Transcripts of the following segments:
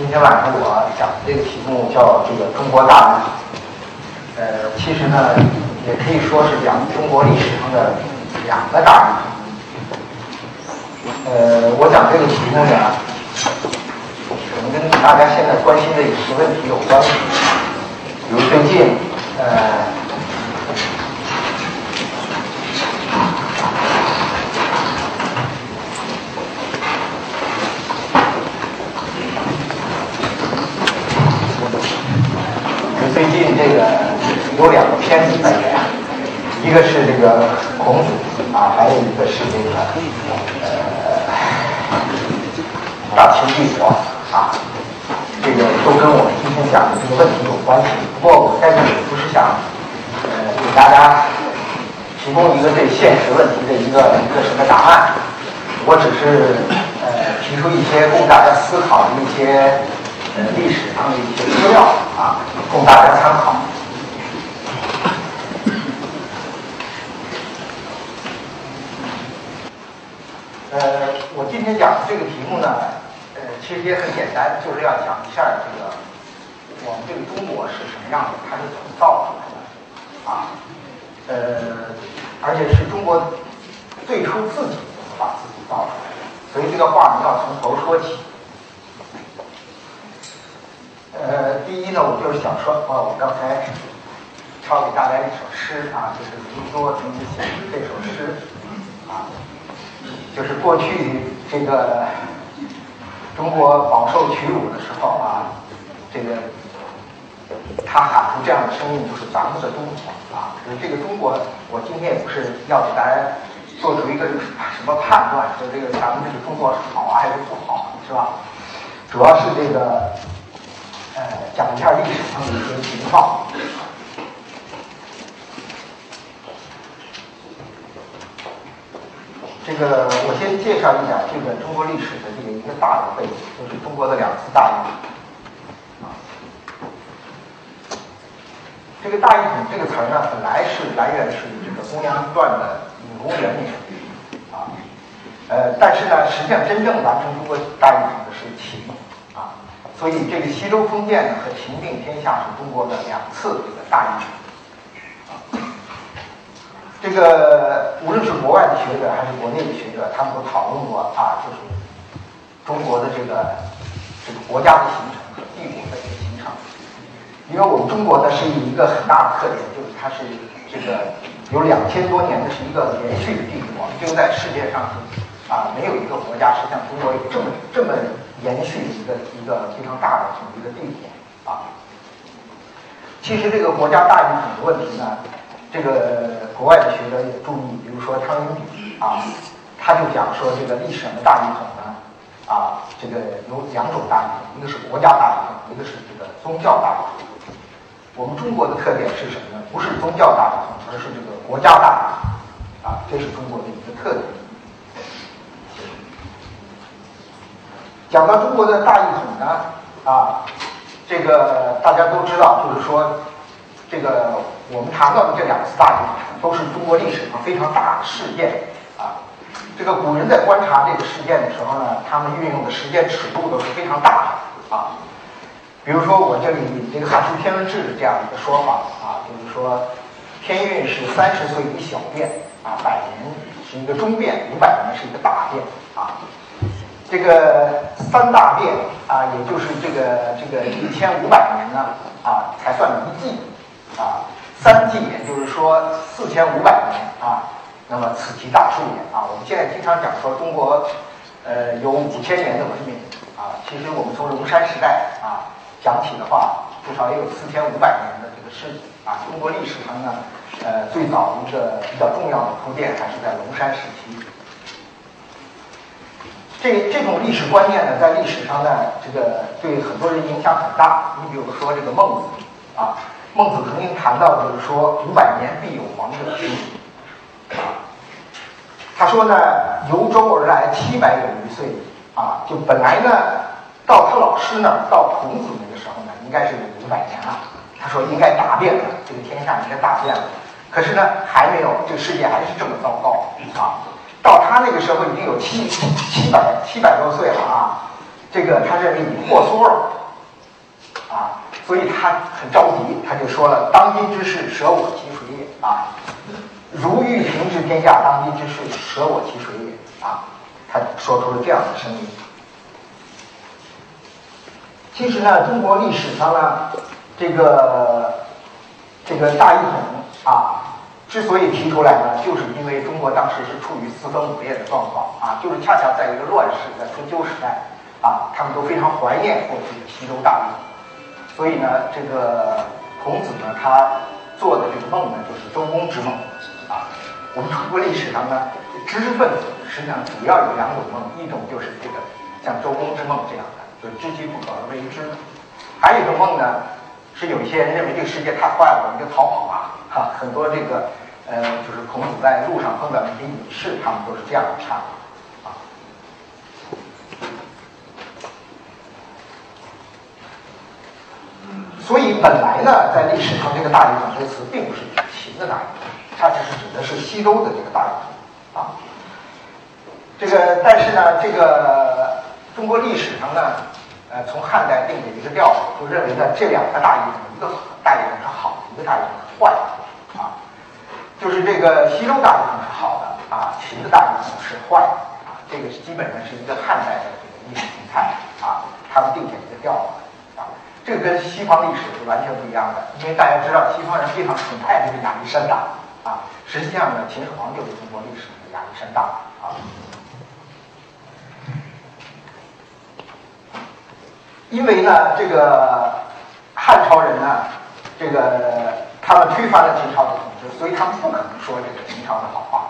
今天晚上我讲的这个题目叫这个中国大历，呃，其实呢，也可以说是讲中国历史上的两个大历。呃，我讲这个题目呢，可能跟大家现在关心的一些问题有关系，比如最近，呃。最近这个有两个片子在演，一个是这个孔子啊，还有一个是这个呃大秦帝国啊，这个都跟我们今天讲的这个问题有关系。不过我在这里不是想呃给大家提供一个对现实问题的一个一个什么答案，我只是呃提出一些供大家思考的一些。呃，历史上的一些资料啊，供大家参考。呃，我今天讲的这个题目呢，呃，其实也很简单，就是要讲一下这个我们这个中国是什么样的，它是怎么造出来的啊？呃，而且是中国最初自己把自己造出来的，所以这个话呢要从头说起。呃，第一呢，我就是想说，哦，我刚才抄给大家一首诗啊，就是卢梭曾经写的这首诗啊，就是过去这个中国饱受屈辱的时候啊，这个他喊出这样的声音，就是咱们的中国啊。就是这个中国，我今天也不是要给大家做出一个什么判断，说这个咱们这个中国是好啊还是不好，是吧？主要是这个。呃，讲一下历史上的一些情况。这个我先介绍一下这个中国历史的这个一个大的背景，就是中国的两次大一统。啊，这个大一统这个词儿呢，本来是来源是这个公羊传的隐公元年。啊，呃，但是呢，实际上真正完成中国大一统的是秦啊。所以，这个西周封建呢和秦并天下是中国的两次这个大一统。这个无论是国外的学者还是国内的学者，他们都讨论过啊，就是中国的这个这个国家的形成和帝国的形成。因为我们中国呢是以一个很大的特点，就是它是这个有两千多年的是一个连续的帝国，就在世界上啊没有一个国家是像中国这么这么。延续一个一个非常大的这么一个帝国啊。其实这个国家大于很多问题呢，这个国外的学者也注意，比如说汤因比啊，他就讲说这个历史上的大一统呢啊，这个有两种大一统，一个是国家大一统，一个是这个宗教大一统。我们中国的特点是什么呢？不是宗教大一统，而是这个国家大一统啊，这是中国的一个特点。讲到中国的大一统呢，啊，这个大家都知道，就是说，这个我们谈到的这两次大一统，都是中国历史上非常大的事件啊。这个古人在观察这个事件的时候呢，他们运用的时间尺度都是非常大的啊。比如说我这里这个《汉书天文志》这样一个说法啊，就是说，天运是三十岁一小变啊，百年是一个中变，五百年是一个大变啊。这个三大变啊，也就是这个这个一千五百年呢啊，才算一纪啊。三纪也就是说四千五百年啊，那么此其大数也啊。我们现在经常讲说中国呃有五千年的文明啊，其实我们从龙山时代啊讲起的话，至少也有四千五百年的这个事迹啊。中国历史上呢，呃，最早一个比较重要的铺垫还是在龙山时期。这这种历史观念呢，在历史上呢，这个对很多人影响很大。你比如说这个孟子啊，孟子曾经谈到，就是说五百年必有王者出啊。他说呢，由周而来七百有余岁啊，就本来呢，到他老师那儿，到孔子那个时候呢，应该是有五百年了。他说应该大变了，这个天下应该大变了。可是呢，还没有，这个世界还是这么糟糕啊。到他那个时候已经有七七百七百多岁了啊，这个他认为已经过缩了，啊，所以他很着急，他就说了：“当今之事，舍我其谁也？”啊，如欲平治天下，当今之事，舍我其谁也？啊，他说出了这样的声音。其实呢，中国历史上呢，这个这个大一统啊，之所以提出来呢，就是因为中国当时是处于四分五裂的状况啊，就是恰恰在一个乱世，在春秋时代啊，他们都非常怀念过去的西周大一统，所以呢，这个孔子呢，他做的这个梦呢，就是周公之梦啊。我们中国历史上呢，知识分子实际上主要有两种梦，一种就是这个像周公之梦这样的。就知其不可而为之，还有一种梦呢，是有一些人认为这个世界太坏了，我们就逃跑吧。哈，很多这个呃，就是孔子在路上碰到那些隐士，他们都是这样唱的。所以本来呢，在历史上这个大一统这个词并不是指秦的大一统，它只是指的是西周的这个大一统啊。这个，但是呢，这个。中国历史上呢，呃，从汉代定的一个调，就认为呢，这两个大一统，一个大一统是好，一个大一统是坏的，啊，就是这个西周大一统是好的，啊，秦的大一统是坏的，啊，这个是基本上是一个汉代的这个历史形态，啊，他们定下一个调，这跟西方历史是完全不一样的，因为大家知道西方人非常崇拜这个亚历山大，啊，实际上呢，秦始皇就是中国历史上的亚历山大，啊。因为呢，这个汉朝人呢，这个他们推翻了秦朝的统治，所以他们不可能说这个秦朝的好话。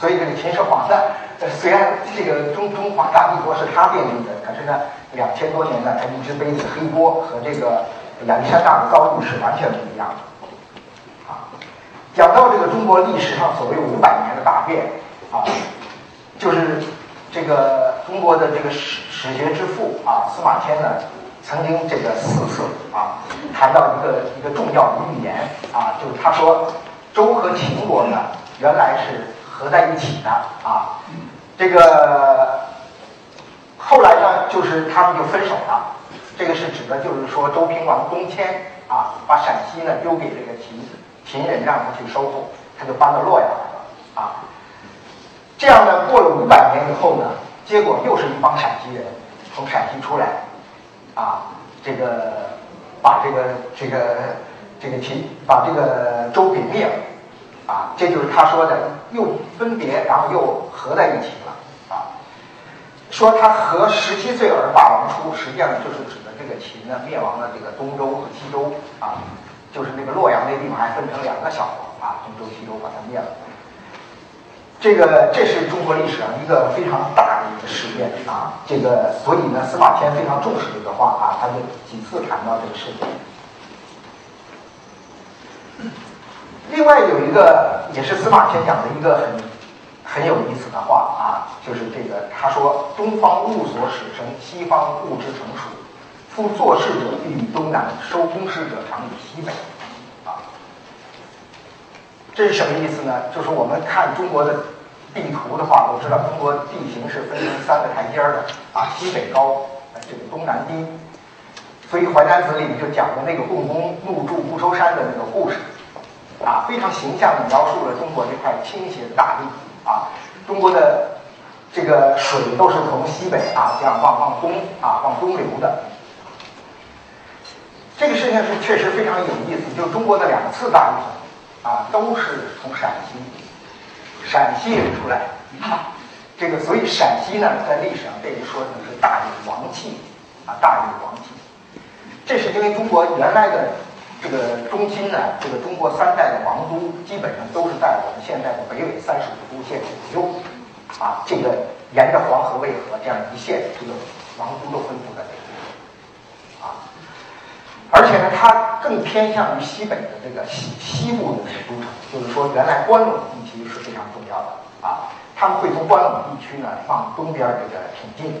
所以这个秦始皇呢，虽然这个中中华大帝国是他奠定的，可是呢，两千多年呢，他一直背着黑锅，和这个亚历山大的遭遇是完全不一样的。啊，讲到这个中国历史上所谓五百年的大变啊，就是这个中国的这个史。史学之父啊，司马迁呢，曾经这个四次啊谈到一个一个重要的预言啊，就是他说周和秦国呢原来是合在一起的啊，这个后来呢就是他们就分手了，这个是指的就是说周平王东迁啊，把陕西呢丢给这个秦秦人让他去收复，他就搬到洛阳来了啊，这样呢过了五百年以后呢。结果又是一帮陕西人从陕西出来，啊，这个把这个这个这个秦把这个周给灭了，啊，这就是他说的又分别，然后又合在一起了，啊，说他和十七岁而霸王出，实际上就是指的这个秦呢灭亡了这个东周和西周，啊，就是那个洛阳那地方还分成两个小国，啊，东周西周把它灭了。这个这是中国历史上一个非常大的一个事件啊，这个所以呢，司马迁非常重视这个话啊，他就几次谈到这个事件。另外有一个也是司马迁讲的一个很很有意思的话啊，就是这个他说：“东方物所始生，西方物之成熟。夫做事者必于东南，收工事者常于西北。”啊这是什么意思呢？就是我们看中国的地图的话，都知道中国地形是分成三个台阶的啊，西北高，这个东南低。所以《淮南子》里面就讲的那个共工怒筑不收山的那个故事，啊，非常形象的描述了中国这块倾斜的大地啊，中国的这个水都是从西北啊这样往往东啊往东流的。这个事情是确实非常有意思，就中国的两次大地震。啊，都是从陕西，陕西人出来，啊，这个所以陕西呢，在历史上被人说成是大有王气，啊，大有王气。这是因为中国原来的这个中心呢，这个中国三代的王都基本上都是在我们现在的北纬三十五度线左右，啊，这个沿着黄河、渭河这样一线，这个王都都分布在这里。而且呢，它更偏向于西北的这个西西部的这个都城，就是说，原来关陇地区是非常重要的啊。他们会从关陇地区呢往东边这个挺进。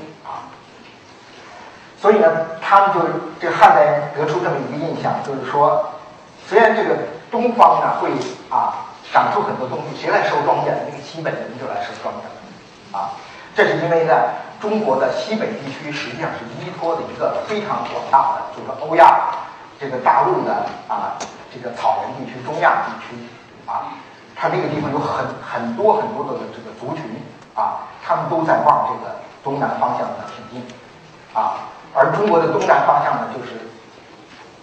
所以呢，他们就这汉代人得出这么一个印象，就是说，虽然这个东方呢会啊长出很多东西，谁来收庄稼？那个西北人就来收庄稼啊。这是因为呢，中国的西北地区实际上是依托的一个非常广大的，就是欧亚这个大陆的啊这个草原地区、中亚地区啊，它这个地方有很很多很多的这个族群啊，他们都在往这个东南方向的挺进啊，而中国的东南方向呢，就是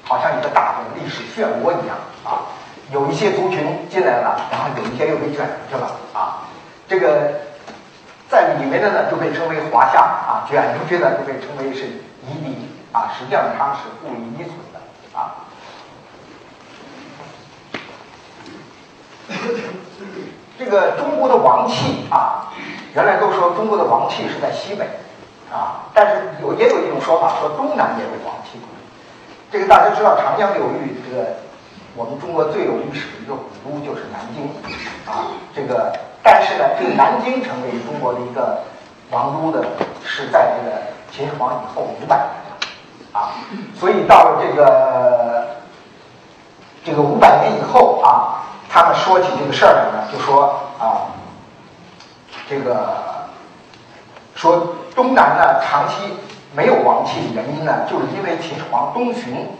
好像一个大的历史漩涡一样啊，有一些族群进来了，然后有一些又被卷出去了啊，这个。在里面的呢就被称为华夏啊，卷出去的就被称为是夷狄啊，实际上他们是互利依存的啊。这个中国的王气啊，原来都说中国的王气是在西北，但是有也有一种说法说东南也有王气。这个大家知道长江流域这个我们中国最有历史的一个古都就是南京啊，这个。但是呢，这个南京成为中国的一个王都的，是在这个秦始皇以后五百年啊，所以到了这个这个五百年以后啊，他们说起这个事儿来呢，就说啊，这个说东南呢长期没有王气的原因呢，就是因为秦始皇东巡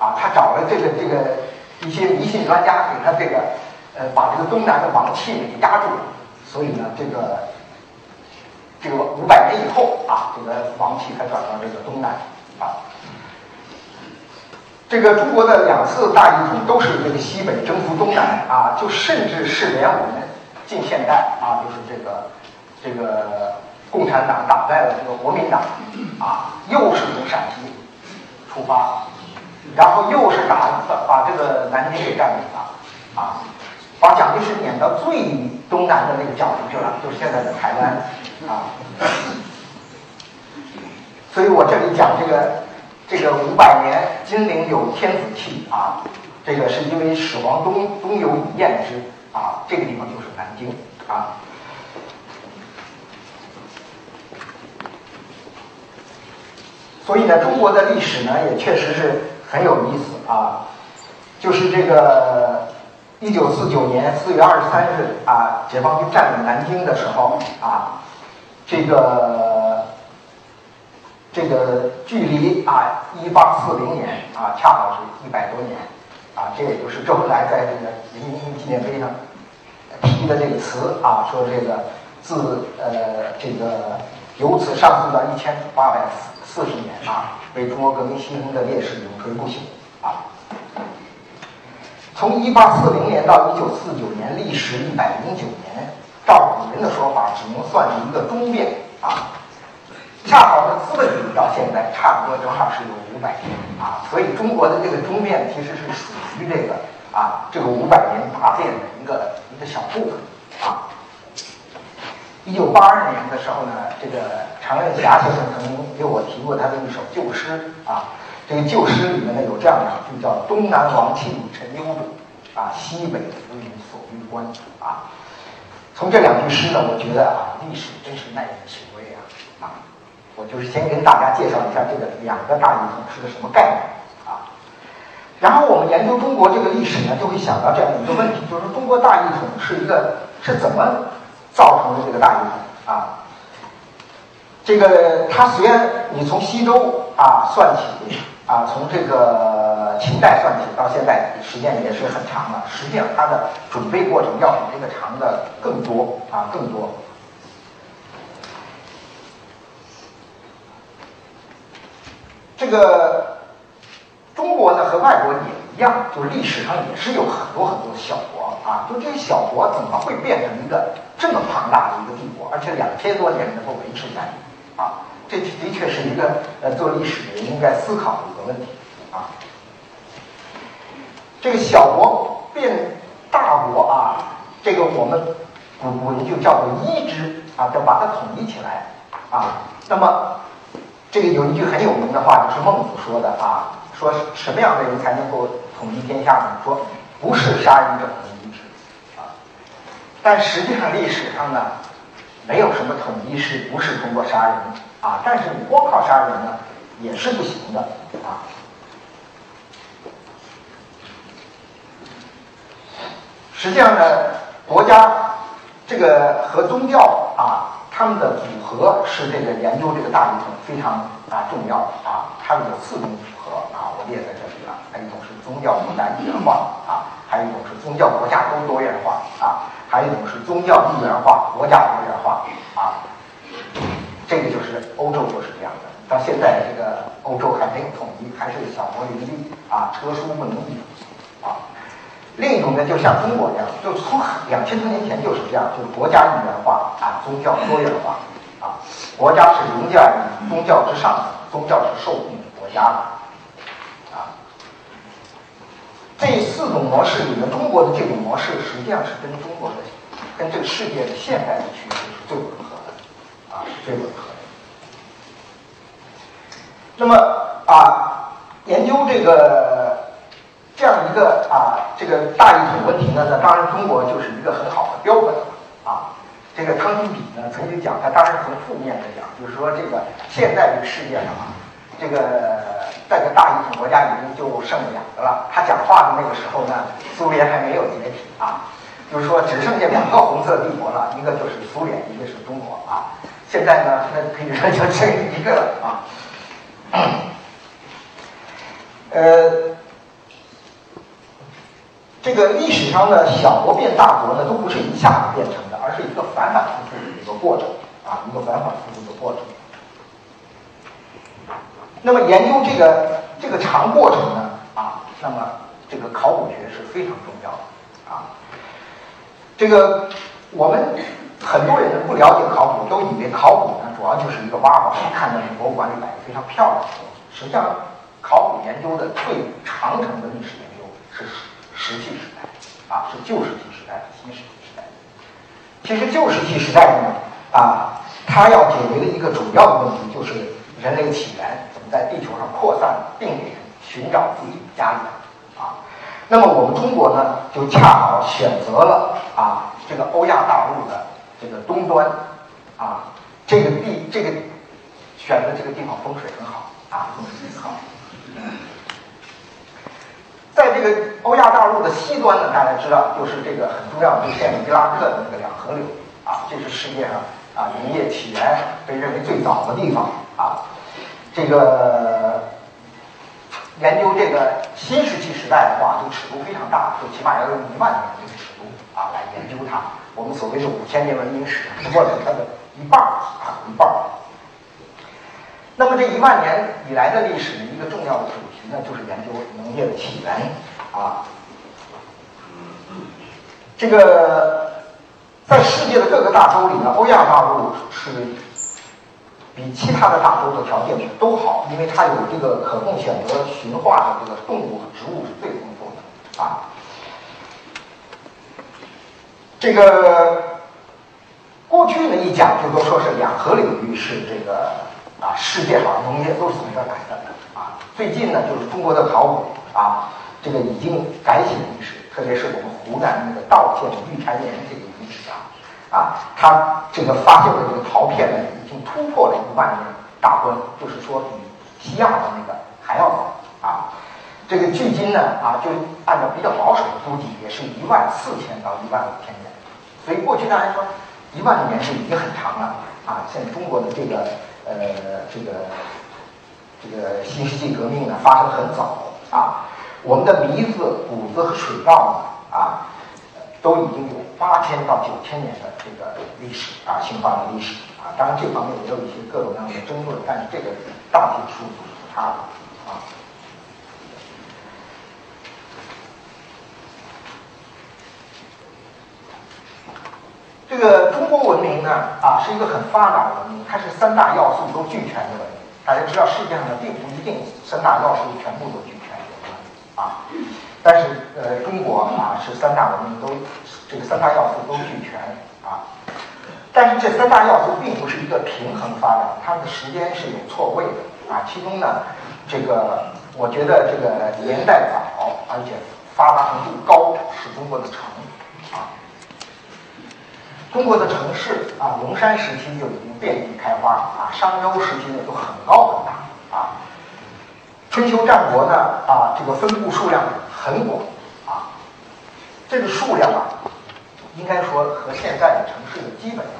啊，他找了这个这个一些迷信专家给他这个。呃，把这个东南的王气给压住了，所以呢，这个这个五百年以后啊，这个王气才转到这个东南啊。这个中国的两次大一统都是这个西北征服东南啊，就甚至是连我们近现代啊，就是这个这个共产党打败了这个国民党啊，又是从陕西出发，然后又是打把这个南京给占领了啊。把蒋介石撵到最东南的那个角度去了，就是现在的台湾啊。所以我这里讲这个这个五百年金陵有天子气啊，这个是因为始皇东东游以燕之啊，这个地方就是南京啊。所以呢，中国的历史呢也确实是很有意思啊，就是这个。一九四九年四月二十三日啊，解放军占领南京的时候啊，这个这个距离啊一八四零年啊，恰好是一百多年啊，这也就是周恩来在这个人民英雄纪念碑上提的这个词啊，说这个自呃这个由此上溯到一千八百四十年啊，为中国革命牺牲的烈士永垂不朽啊。从一八四零年到一九四九年，历时一百零九年。照古人的说法，只能算是一个中变啊。恰好是资本主义到现在，差不多正好是有五百年啊。所以中国的这个中变其实是属于这个啊这个五百年大变的一个一个小部分啊。一九八二年的时候呢，这个常润霞先生曾经给我提过他的一首旧诗啊。这个旧诗里面呢有这样两句，叫“东南王气陈幽主，啊，西北浮云锁玉关”。啊，从这两句诗呢，我觉得啊，历史真是耐人寻味啊！啊，我就是先跟大家介绍一下这个两个大一统是个什么概念啊。然后我们研究中国这个历史呢，就会想到这样一个问题，就是中国大一统是一个是怎么造成的这个大一统啊？这个它虽然你从西周啊算起。啊，从这个秦代算起到现在，时间也是很长了。实际上，它的准备过程要比这个长的更多啊，更多。这个中国呢和外国也一样，就是历史上也是有很多很多小国啊。就这些小国怎么会变成一个这么庞大的一个帝国，而且两千多年能够维持下去啊？这的确是一个呃，做历史的人应该思考的一个问题啊。这个小国变大国啊，这个我们古古人就叫做一之啊，就把它统一起来啊。那么这个有一句很有名的话，就是孟子说的啊，说什么样的人才能够统一天下呢？说不是杀人者能一啊。但实际上历史上呢，没有什么统一是不是通过杀人。啊，但是你光靠杀人呢，也是不行的啊。实际上呢，国家这个和宗教啊，他们的组合是这个研究这个大一统非常啊重要啊，它们有四种组合啊，我列在这里了。还有一种是宗教国家一元化啊，还有一种是宗教国家都多元化啊，还有一种是宗教一元化国家多元化啊。这个就是欧洲就是这样的，到现在这个欧洲还没有统一，还是小国林立啊，车书不能啊。另一种呢，就像中国一样，就从两千多年前就是这样，就是国家一元化啊，宗教多元化啊，国家是凌驾于宗教之上，宗教是受雇于国家的啊。这四种模式里面，中国的这种模式实际上是跟中国的、跟这个世界的现代的趋势是最吻合的啊，是最吻合的。那么啊，研究这个。这样一个啊，这个大一统问题呢，那当然中国就是一个很好的标本啊。这个汤因比呢曾经讲，他当然从负面来讲，就是说这个现在这个世界上啊，这个在个大一统国家已经就剩两个了。他讲话的那个时候呢，苏联还没有解体啊，就是说只剩下两个红色帝国了，一个就是苏联，一个是中国啊。现在呢，那可以说就剩一个了啊。呃。这个历史上的小国变大国呢，都不是一下子变成的，而是一个反反复复的一个过程啊，一个反反复复的过程。那么研究这个这个长过程呢，啊，那么这个考古学是非常重要的啊。这个我们很多人不了解考古，都以为考古呢主要就是一个挖宝，看到博物馆里摆的非常漂亮的东西。实际上，考古研究的最长程的历史研究是。石器时代啊，是旧石器时代和新石器时代。其实旧石器时代呢，啊，它要解决的一个主要的问题就是人类起源怎么在地球上扩散并联，寻找自己的家园啊。那么我们中国呢，就恰好选择了啊这个欧亚大陆的这个东端啊，这个地这个选择这个地方风水很好啊，风水很好。这个欧亚大陆的西端呢，大家知道，就是这个很重要的，就现伊拉克的那个两河流啊，这是世界上啊农业起源被认为最早的地方啊。这个研究这个新石器时代的话，就尺度非常大，就起码要用一万年这个尺度啊来研究它。我们所谓的五千年文明史，不过是它的一半啊一半。那么这一万年以来的历史的一个重要的主题呢，就是研究农业的起源啊。这个在世界的各个大洲里呢，欧亚大陆是比其他的大洲的条件都好，因为它有这个可供选择驯化的这个动物和植物是最丰富的啊。这个过去呢一讲就都说是两河领域是这个。啊，世界上农业都是从这儿来的啊。最近呢，就是中国的考古啊，这个已经改写历史，特别是我们湖南那个道县玉蟾岩这个遗址啊，啊，它这个发现的这个陶片呢，已经突破了一万年大关，就是说比西亚的那个还要早啊。这个距今呢，啊，就按照比较保守的估计，也是一万四千到一万五千年。所以过去大家说一万年是已经很长了啊。现在中国的这个。呃，这个这个新世纪革命呢发生很早啊，我们的鼻子、骨子和水稻呢啊，都已经有八千到九千年的这个历史啊，兴化的历史啊。当然这方面也有一些各种各样的争论，但是这个大体数字是差的啊。这个中国文明呢，啊，是一个很发达的文明，它是三大要素都俱全的文明。大家知道，世界上呢并不一定三大要素全部都俱，啊，但是呃，中国啊是三大文明都这个三大要素都俱全啊。但是这三大要素并不是一个平衡发展，它们的时间是有错位的啊。其中呢，这个我觉得这个年代早而且发达程度高是中国的城啊。中国的城市啊，龙山时期就已经遍地开花啊，商周时期呢就很高很大啊，春秋战国呢啊，这个分布数量很广啊，这个数量啊，应该说和现在的城市的基本上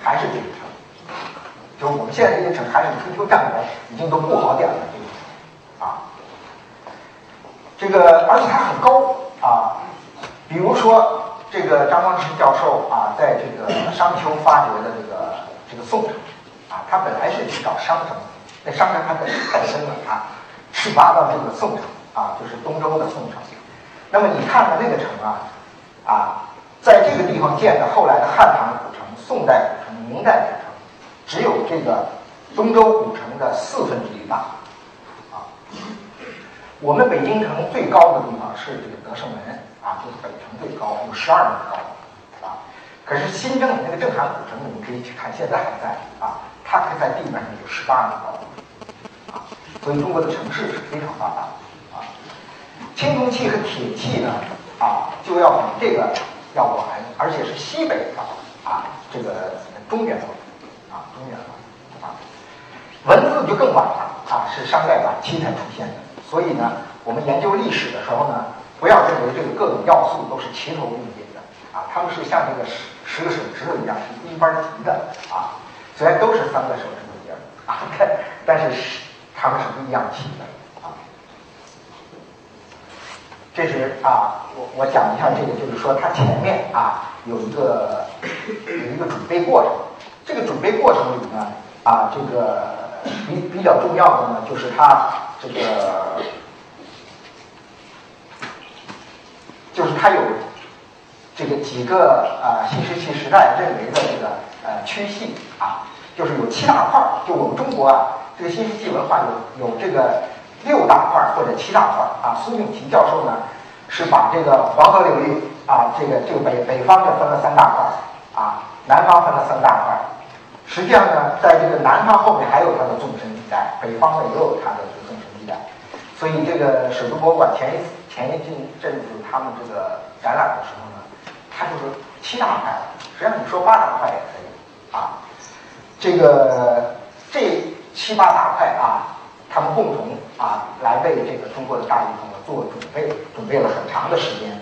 还是这个城，就是我们现在这些城还是春秋战国已经都不好点了这个啊。这个而且它很高啊，比如说这个张光实教授啊，在这个商丘发掘的这个这个宋城啊，他本来是去找商城，那商城它太深了啊，去挖到这个宋城啊，就是东周的宋城。那么你看看那个城啊，啊，在这个地方建的后来的汉唐古城、宋代古城、明代古城，只有这个东周古城的四分之一大，啊，我们北京城最高的地方是这个德胜门啊，就是北城最高，有十二米高，啊，可是新郑那个正汉古城，你们可以去看，现在还在啊，它可以在地面上有十八米高，所以中国的城市是非常发达的啊。青铜器和铁器呢，啊，就要比这个要晚，而且是西北的啊，这个中原啊，中原啊，文字就更晚了啊，是商代晚期才出现的。所以呢，我们研究历史的时候呢，不要认为这个各种要素都是齐头并进的啊，他们是像这个十十个手指头一样是一般齐的啊，虽然都是三个手指头节啊，但是是他们是不一样齐的。这是啊，我我讲一下这个，就是说它前面啊有一个有一个准备过程。这个准备过程里呢啊，这个比比较重要的呢，就是它这个就是它有这个几个啊新石器时代认为的这个呃区系啊，就是有七大块儿。就我们中国啊，这个新石器文化有有这个。六大块或者七大块啊，苏炳琦教授呢是把这个黄河流域啊，这个这个北北方的分了三大块啊，南方分了三大块。实际上呢，在这个南方后面还有它的纵深地带，北方呢也有它的这个纵深地带。所以这个首都博物馆前一前一阵阵子他们这个展览的时候呢，它就是七大块，实际上你说八大块也可以啊。这个这七八大块啊。他们共同啊，来为这个中国的大一统做准备，准备了很长的时间。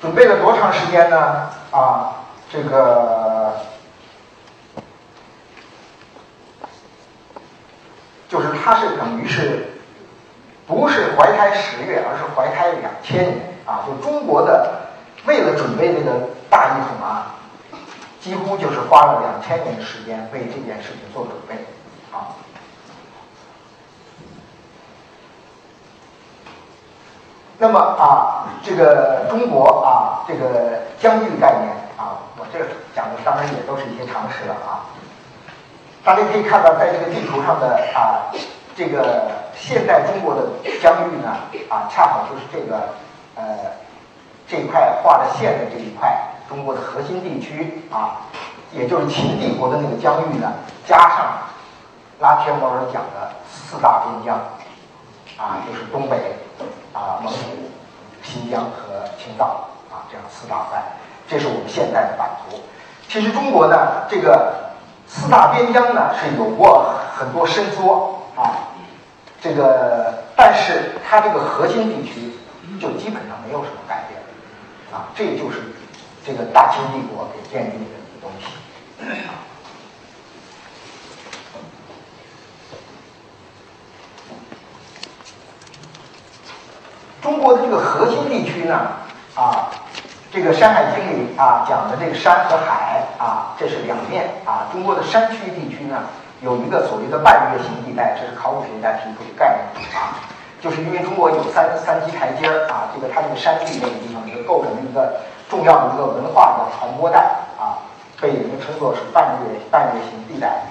准备了多长时间呢？啊，这个就是它是等于是，不是怀胎十月，而是怀胎两千年啊！就中国的为了准备这个大一统啊。几乎就是花了两千年的时间为这件事情做准备，啊。那么啊，这个中国啊，这个疆域概念啊，我这讲的当然也都是一些常识了啊。大家可以看到，在这个地图上的啊，这个现代中国的疆域呢，啊，恰好就是这个呃这一块画的线的这一块。中国的核心地区啊，也就是秦帝国的那个疆域呢，加上拉天摩尔讲的四大边疆啊，就是东北啊、蒙古、新疆和青藏啊，这样四大块，这是我们现在的版图。其实中国呢，这个四大边疆呢是有过很多伸缩啊，这个但是它这个核心地区就基本上没有什么改变啊，这就是。这个大清帝国给建立的一个东西。中国的这个核心地区呢，啊，这个《山海经》里啊讲的这个山和海啊，这是两面啊。中国的山区地区呢，有一个所谓的半月形地带，这是考古学家提出的概念啊，就是因为中国有三三级台阶儿啊，这个它这个山地那个地方就构成了一个。重要的一个文化的传播带啊，被人们称作是半月半月形地带。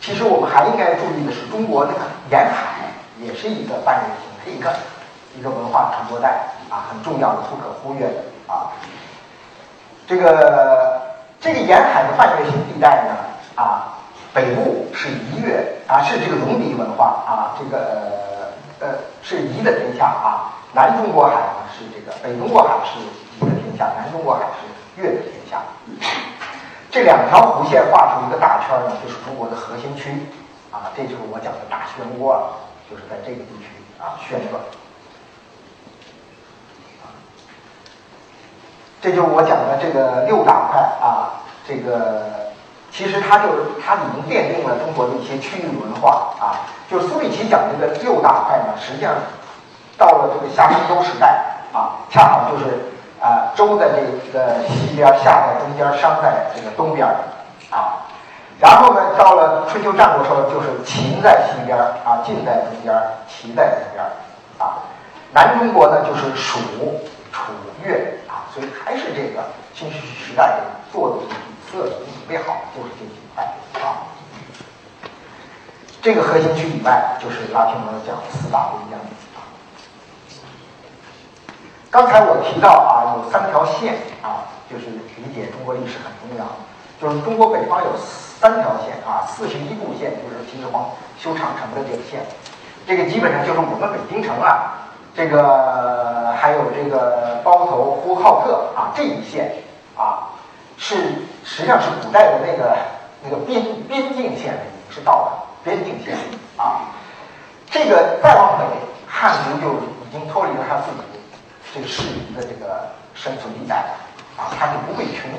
其实我们还应该注意的是，中国那个沿海也是一个半月形的一个一个文化传播带啊，很重要的、不可忽略的啊。这个这个沿海的半月形地带呢啊，北部是夷越啊，是这个戎狄文化啊，这个呃是夷的天下啊。南中国海呢是这个，北中国海是夷的。南中国海是越的天下，这两条弧线画出一个大圈呢，就是中国的核心区啊，这就是我讲的大漩涡，就是在这个地区啊旋转。这就是我讲的这个六大块啊，这个其实它就是它已经奠定了中国的一些区域文化啊。就是苏里奇讲的这个六大块呢，实际上到了这个夏商周时代啊，恰好就是啊周在这个西边，夏在中间，商在这个东边啊。然后呢，到了春秋战国时候，就是秦在西边啊，晋在中间，齐在东边啊。南中国呢，就是蜀、楚、越。啊所以还是这个新石器时代做的底色准备好，就是这几块啊。这个核心区以外，就是拉平德讲四大边疆。刚才我提到啊，有三条线啊，就是理解中国历史很重要。就是中国北方有三条线啊，四十一度线就是秦始皇修长城的这个线，这个基本上就是我们北京城啊。这个还有这个包头、呼和浩特啊，这一线啊，是实际上是古代的那个那个边边境线，是到了边境线啊。这个再往北，汉族就已经脱离了他自己这个适宜的这个生存地带啊，他就不会穷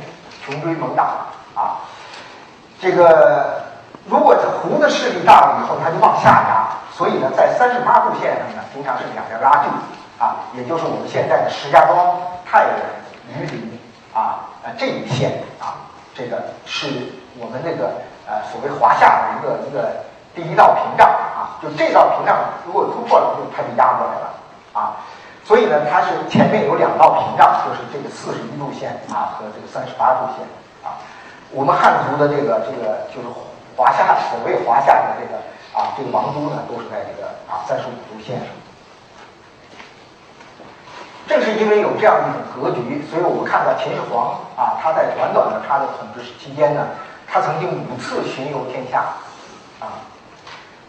穷追猛打啊。这个如果这胡的势力大了以后，他就往下压。所以呢，在三十八度线上呢，经常是两边拉锯啊，也就是我们现在的石家庄、太原、榆林啊，呃这一线啊，这个是我们那个呃所谓华夏的一个一个第一道屏障啊，就这道屏障如果突破了，就它就压过来了啊。所以呢，它是前面有两道屏障，就是这个四十一度线啊和这个三十八度线啊。我们汉族的这个这个就是华夏所谓华夏的这个。啊，这个王都呢，都是在这个啊三十五度线上。正是因为有这样一种格局，所以我们看到秦始皇啊，他在短短的他的统治期间呢，他曾经五次巡游天下。啊，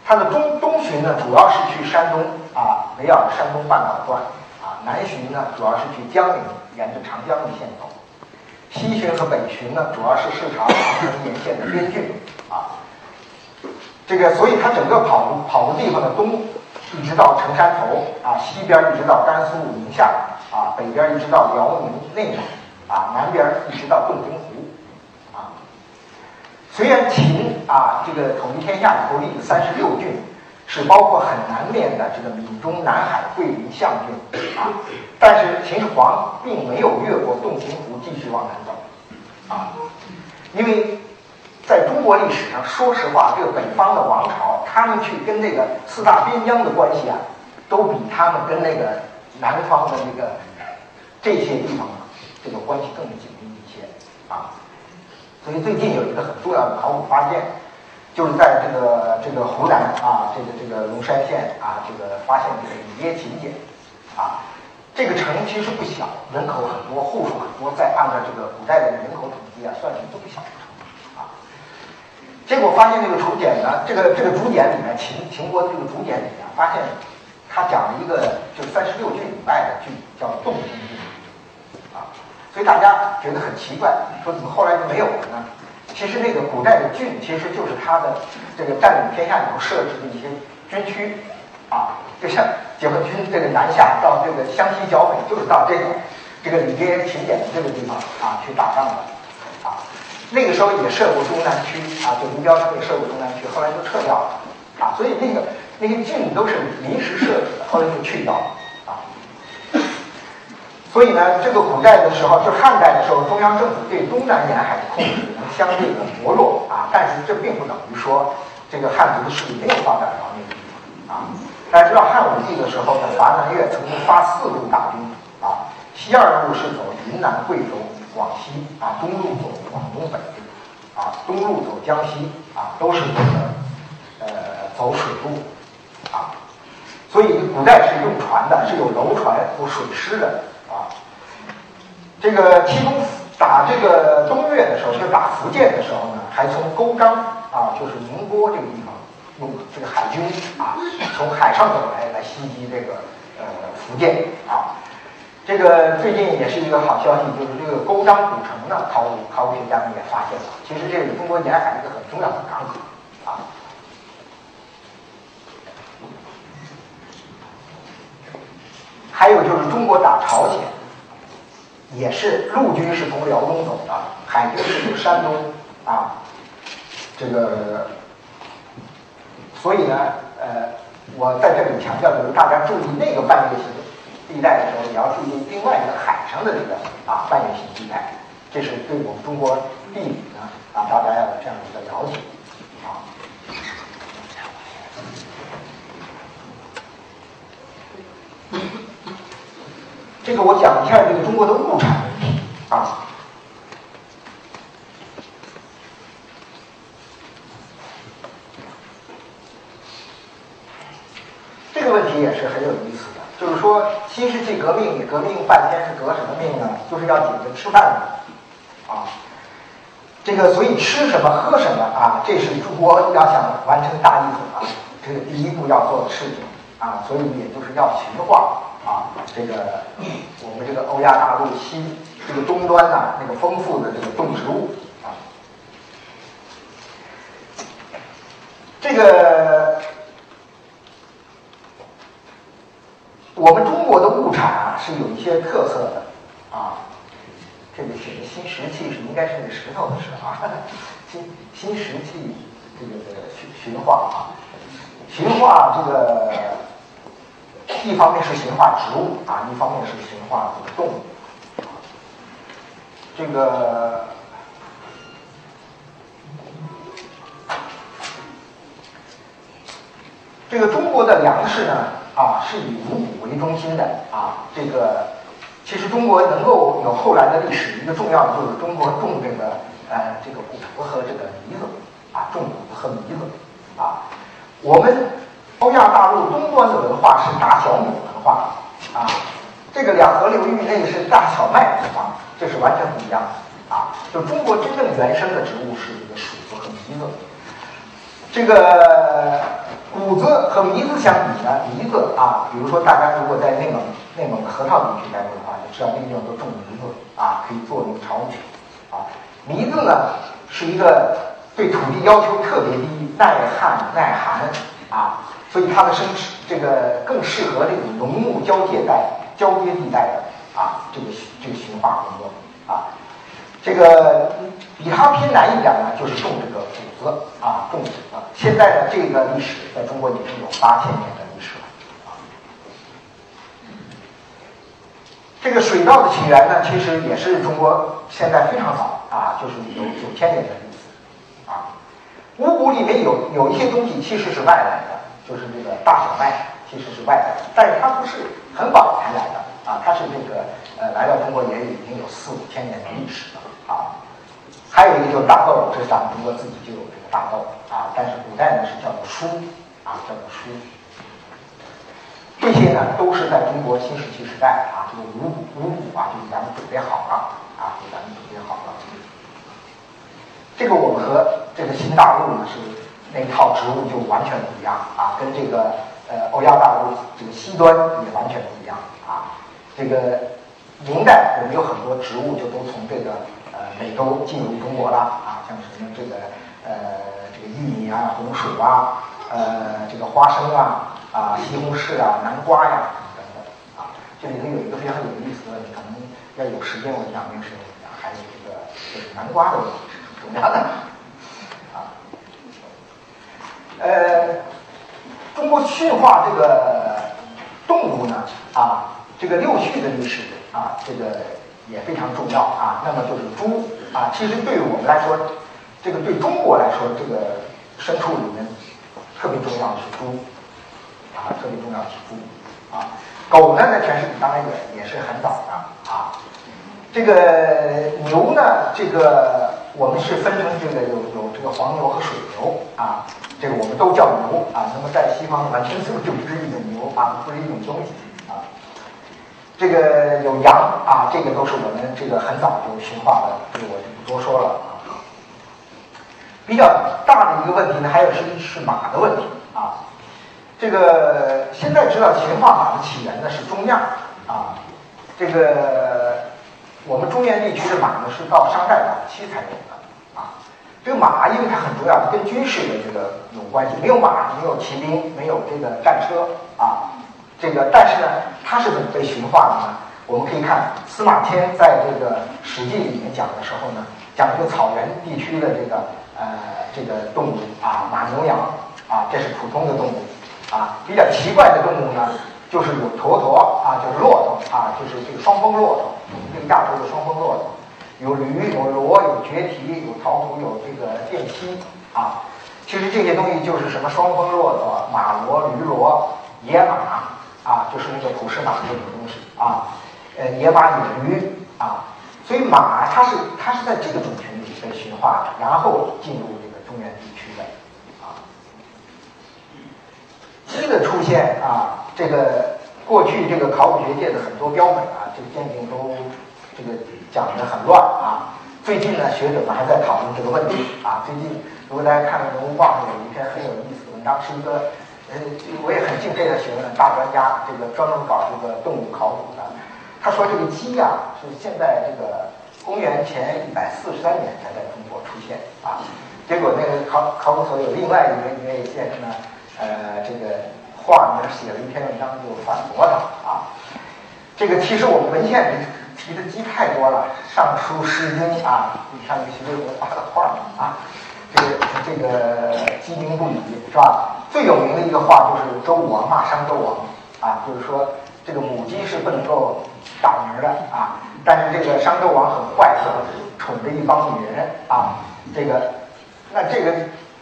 他的东东巡呢，主要是去山东啊，围绕山东半岛转；南巡呢，主要是去江陵，沿着长江的线走；西巡和北巡呢，主要是视察长城沿线的边郡。啊。这个，所以他整个跑的跑的地方呢，东一直到城山头啊，西边一直到甘肃宁夏啊，北边一直到辽宁内蒙啊，南边一直到洞庭湖啊。虽然秦啊这个统一天下以后立的三十六郡，是包括很南面的这个闽中、南海、桂林、象郡啊，但是秦始皇并没有越过洞庭湖继续往南走啊，因为。在中国历史上，说实话，这个北方的王朝，他们去跟那个四大边疆的关系啊，都比他们跟那个南方的那个这些地方这个关系更紧密一些啊。所以最近有一个很重要的考古发现，就是在这个这个湖南啊，这个这个龙山县啊，这个发现这个里耶秦简啊，这个城其实不小，人口很多，户数很多，在按照这个古代的人口统计啊，算是一个不小的城啊。结果发现这个竹简呢，这个这个竹简里面，秦秦国的这个竹简里面，发现他讲了一个就三十六郡以外的郡，叫洞庭郡，啊，所以大家觉得很奇怪，说怎么后来就没有了呢？其实那个古代的郡，其实就是他的这个占领天下以后设置的一些军区，啊，就像解放军这个南下到这个湘西剿匪，就是到这个这个里边秦简的这个地方啊去打仗的。啊那个时候也设过中南区啊，就林彪他们也设过中南区，后来就撤掉了啊。所以那个那些郡都是临时设置的，后来就去掉了啊。所以呢，这个古代的时候，就汉代的时候，中央政府对东南沿海的控制相对的薄弱啊，但是这并不等于说这个汉族的势力没有发展到那个地方啊。大家知道汉武帝的时候呢，华南越曾经发四路大军啊，西二路是走云南、贵州。广西啊，东路走广东北部，啊，东路走江西啊，都是这个呃走水路啊，所以古代是用船的，是有楼船有水师的啊。这个其中打这个东越的时候，就打福建的时候呢，还从勾章啊，就是宁波这个地方，用这个海军啊，从海上走来来袭击这个呃福建啊。这个最近也是一个好消息，就是这个勾章古城呢，考古考古学家们也发现了，其实这是中国沿海一个很重要的港口啊。还有就是中国打朝鲜，也是陆军是从辽东走的，海军是从山东啊，这个，所以呢，呃，我在这里强调就是大家注意那个半月形地带的时候，也要注意另外一个海上的这个啊半月形地带，这是对我们中国地理呢啊大家要有这样的一个了解啊。这个我讲一下这个中国的物产问题啊。这个问题也是很有意思的，就是说新世纪革命，你革命半天是革什么命呢？就是要解决吃饭的啊。这个所以吃什么喝什么啊，这是中国要想完成大一统啊，这个第一步要做的事情啊，所以也就是要驯化。啊，这个我们这个欧亚大陆西这个东端呢，那个丰富的这个动植物啊，这个我们中国的物产啊是有一些特色的啊，这个写的新石器是应该是那石头的石啊，新新石器这个驯驯化啊，驯化这个。一方面是驯化植物啊，一方面是驯化这个动物。这个这个中国的粮食呢啊，是以五谷为中心的啊。这个其实中国能够有后来的历史，一个重要的就是中国种这个呃这个谷和这个糜子啊，种谷子和糜子啊，我们。欧亚大陆东端的文化是大小米文化啊，这个两河流域那个是大小麦文化，这是完全不一样的啊。就中国真正原生的植物是这个黍子和糜子，这个谷子和糜子相比呢，糜子啊，比如说大家如果在内蒙内蒙的河套地区待过的话，就知道那个地方都种糜子啊，可以做那个炒米啊。糜子呢是一个对土地要求特别低、耐旱耐寒啊。所以它的生殖这个更适合这种农牧交界带、交接地带的啊，这个这个驯化工作啊。这个比它偏南一点呢，就是种这个谷子啊，种谷子。现在呢，这个历史在中国已经有八千年的历史了。这个水稻的起源呢，其实也是中国现在非常早啊，就是有九千年的历史啊。五谷里面有有一些东西其实是外来的。就是这个大小麦其实是外来的，但是它不是很晚才来的啊，它是这个呃来到中国也已经有四五千年的历史了啊。还有一个就是大豆，这是咱们中国自己就有这个大豆啊，但是古代呢是叫做黍啊，叫做黍。这些呢都是在中国新石器时代啊，这个五谷五谷啊就给咱们准备好了啊，给咱们准备好了。这个我们和这个新大陆呢是。那套植物就完全不一样啊，跟这个呃欧亚大陆这个西端也完全不一样啊。这个明代我们有很多植物就都从这个呃美洲进入中国了啊，像什么这个呃这个玉米啊、红薯啊、呃这个花生啊、啊西红柿啊、南瓜呀等等啊。这里头有一个非常有意思的，你可能要有时间我讲那个时候还有这个就是南瓜的问题是很重要的。呃，中国驯化这个动物呢，啊，这个六畜的历史啊，这个也非常重要啊。那么就是猪啊，其实对于我们来说，这个对中国来说，这个牲畜里面特别重要的是猪啊，特别重要的是猪啊。狗呢，在全世界当然也也是很早的啊。这个牛呢，这个我们是分成这个有有这个黄牛和水牛啊。这个我们都叫牛啊，那么在西方完全就就不是一种牛啊，不是一种东西啊。这个有羊啊，这个都是我们这个很早就驯化的，这个我就不多说了啊。比较大的一个问题呢，还有是是马的问题啊。这个现在知道驯化马的起源呢是中亚啊，这个我们中原地区的马呢是到商代晚期才有的。这个马，因为它很重要，它跟军事的这个有关系。没有马，没有骑兵，没有这个战车啊。这个，但是呢，它是怎么被驯化的呢？我们可以看司马迁在这个《史记》里面讲的时候呢，讲这个草原地区的这个呃这个动物啊，马牛羊啊，这是普通的动物啊。比较奇怪的动物呢，就是有驼驼啊，就是骆驼啊，就是这个双峰骆驼，这个亚洲的双峰骆驼，有驴，有骡，有绝蹄，有陶土，有这个电犀啊。其实这些东西就是什么双峰骆驼、马骡、驴骡、野马啊，就是那个普什马这种东西啊。呃，野马、野驴啊，所以马它是它是在这个种群里被驯化的，然后进入这个中原地区的啊。鸡的出现啊，这个过去这个考古学界的很多标本啊，这个鉴定都这个讲的很乱啊。最近呢，学者们还在讨论这个问题啊。最近如果大家看了《文物报》，上有一篇很有意思的文章，是一个呃，我也很敬佩的学问大专家，这个专门搞这个动物考古的。他说：“这个鸡呀，是现在这个公元前一百四十三年才在中国出现啊。结果那个考考古所有另外一位一位先生呢，呃，这个画里面写了一篇文章就反驳他啊。这个其实我们文献里提的鸡太多了，《尚书》《诗经》啊，你看那个徐悲鸿画的画啊，这个这个鸡鸣不已是吧？最有名的一个画就是周武王骂商纣王啊，就是说这个母鸡是不能够。”打鸣的啊，但是这个商纣王很坏，宠着一帮女人啊，这个，那这个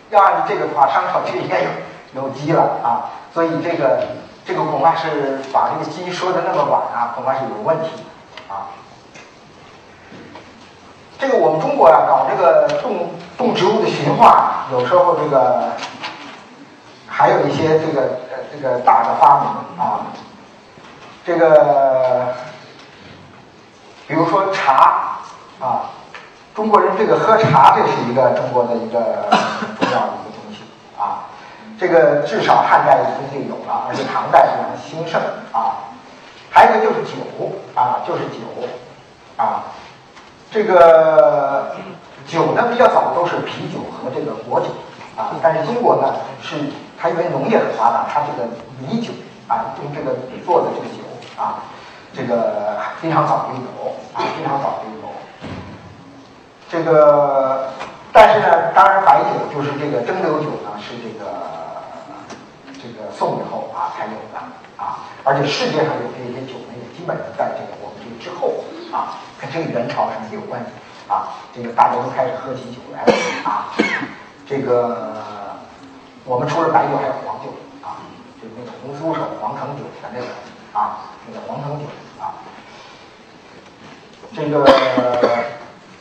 要按这个的话，商朝就应该有有鸡了啊，所以这个这个恐怕是把这个鸡说的那么晚啊，恐怕是有问题啊。这个我们中国呀，搞这个动动植物的驯化，有时候这个还有一些这个呃这个大的发明啊，这个。比如说茶啊，中国人这个喝茶，这是一个中国的一个重要的一个东西啊。这个至少汉代已经就有了，而且唐代非常兴盛啊。还有一个就是酒啊，就是酒啊。这个酒呢比较早都是啤酒和这个果酒啊，但是中国呢是它因为农业很发达，它这个米酒啊用这个做的这个酒啊。这个非常早就有啊，非常早就有。这个，但是呢，当然白酒就是这个蒸馏酒呢，是这个这个宋以后啊才有的啊，而且世界上有这些酒呢，也基本上在这个我们这个之后啊，跟这个元朝是没有关系啊。这个大家都开始喝起酒来了啊。这个我们除了白酒还有黄酒啊，就那个红酥手、黄藤酒的那个啊，那个黄藤酒啊。这个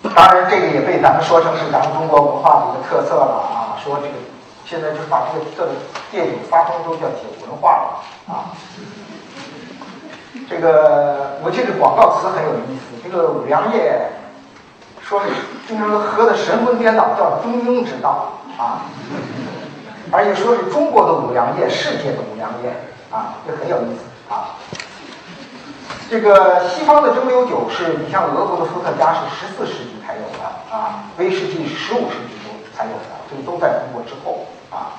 当然，这个也被咱们说成是咱们中国文化的一个特色了啊！说这个现在就是把这个这个电影发通都叫酒文化了啊！这个我记得广告词很有意思，这个五粮液说是经常喝的神魂颠倒，叫中庸之道啊！而且说是中国的五粮液，世界的五粮液啊，这很有意思啊！这个西方的蒸馏酒是你像俄国的伏特加是十四世纪才有的啊，威士忌是十五世纪中才有的，这个都在中国之后啊。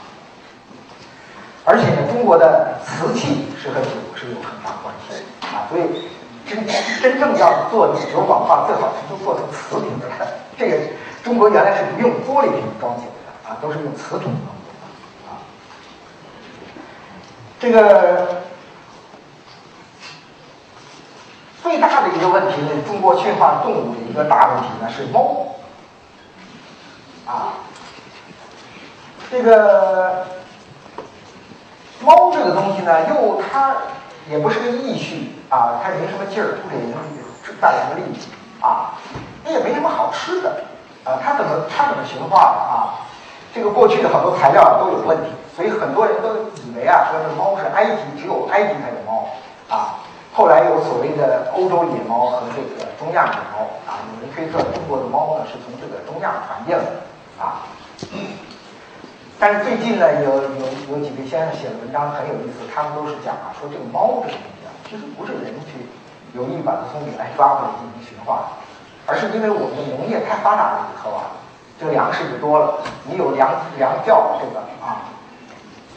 而且呢，中国的瓷器是和酒是有很大关系的啊，所以真真正要做酒广化，最好是都做成瓷瓶的。这个中国原来是不用玻璃瓶装酒的啊，都是用瓷瓶装的啊。这个。最大的一个问题呢，中国驯化动物的一个大问题呢是猫，啊，这个猫这个东西呢，又它也不是个义畜啊，它也没什么劲儿，不给人带来什么利益啊，它也没什么好吃的啊，它怎么它怎么驯化的啊？这个过去的很多材料都有问题，所以很多人都以为啊，说这猫是埃及，只有埃及才有猫啊。后来有所谓的欧洲野猫和这个中亚野猫啊，有人推测中国的猫呢是从这个中亚传进来的啊。但是最近呢，有有有几位先生写的文章很有意思，他们都是讲啊，说这个猫这个东西啊，其实不是人去有意把它从野外抓回来进行驯化，而是因为我们的农业太发达了以后啊，这个粮食就多了，你有粮粮窖这个啊，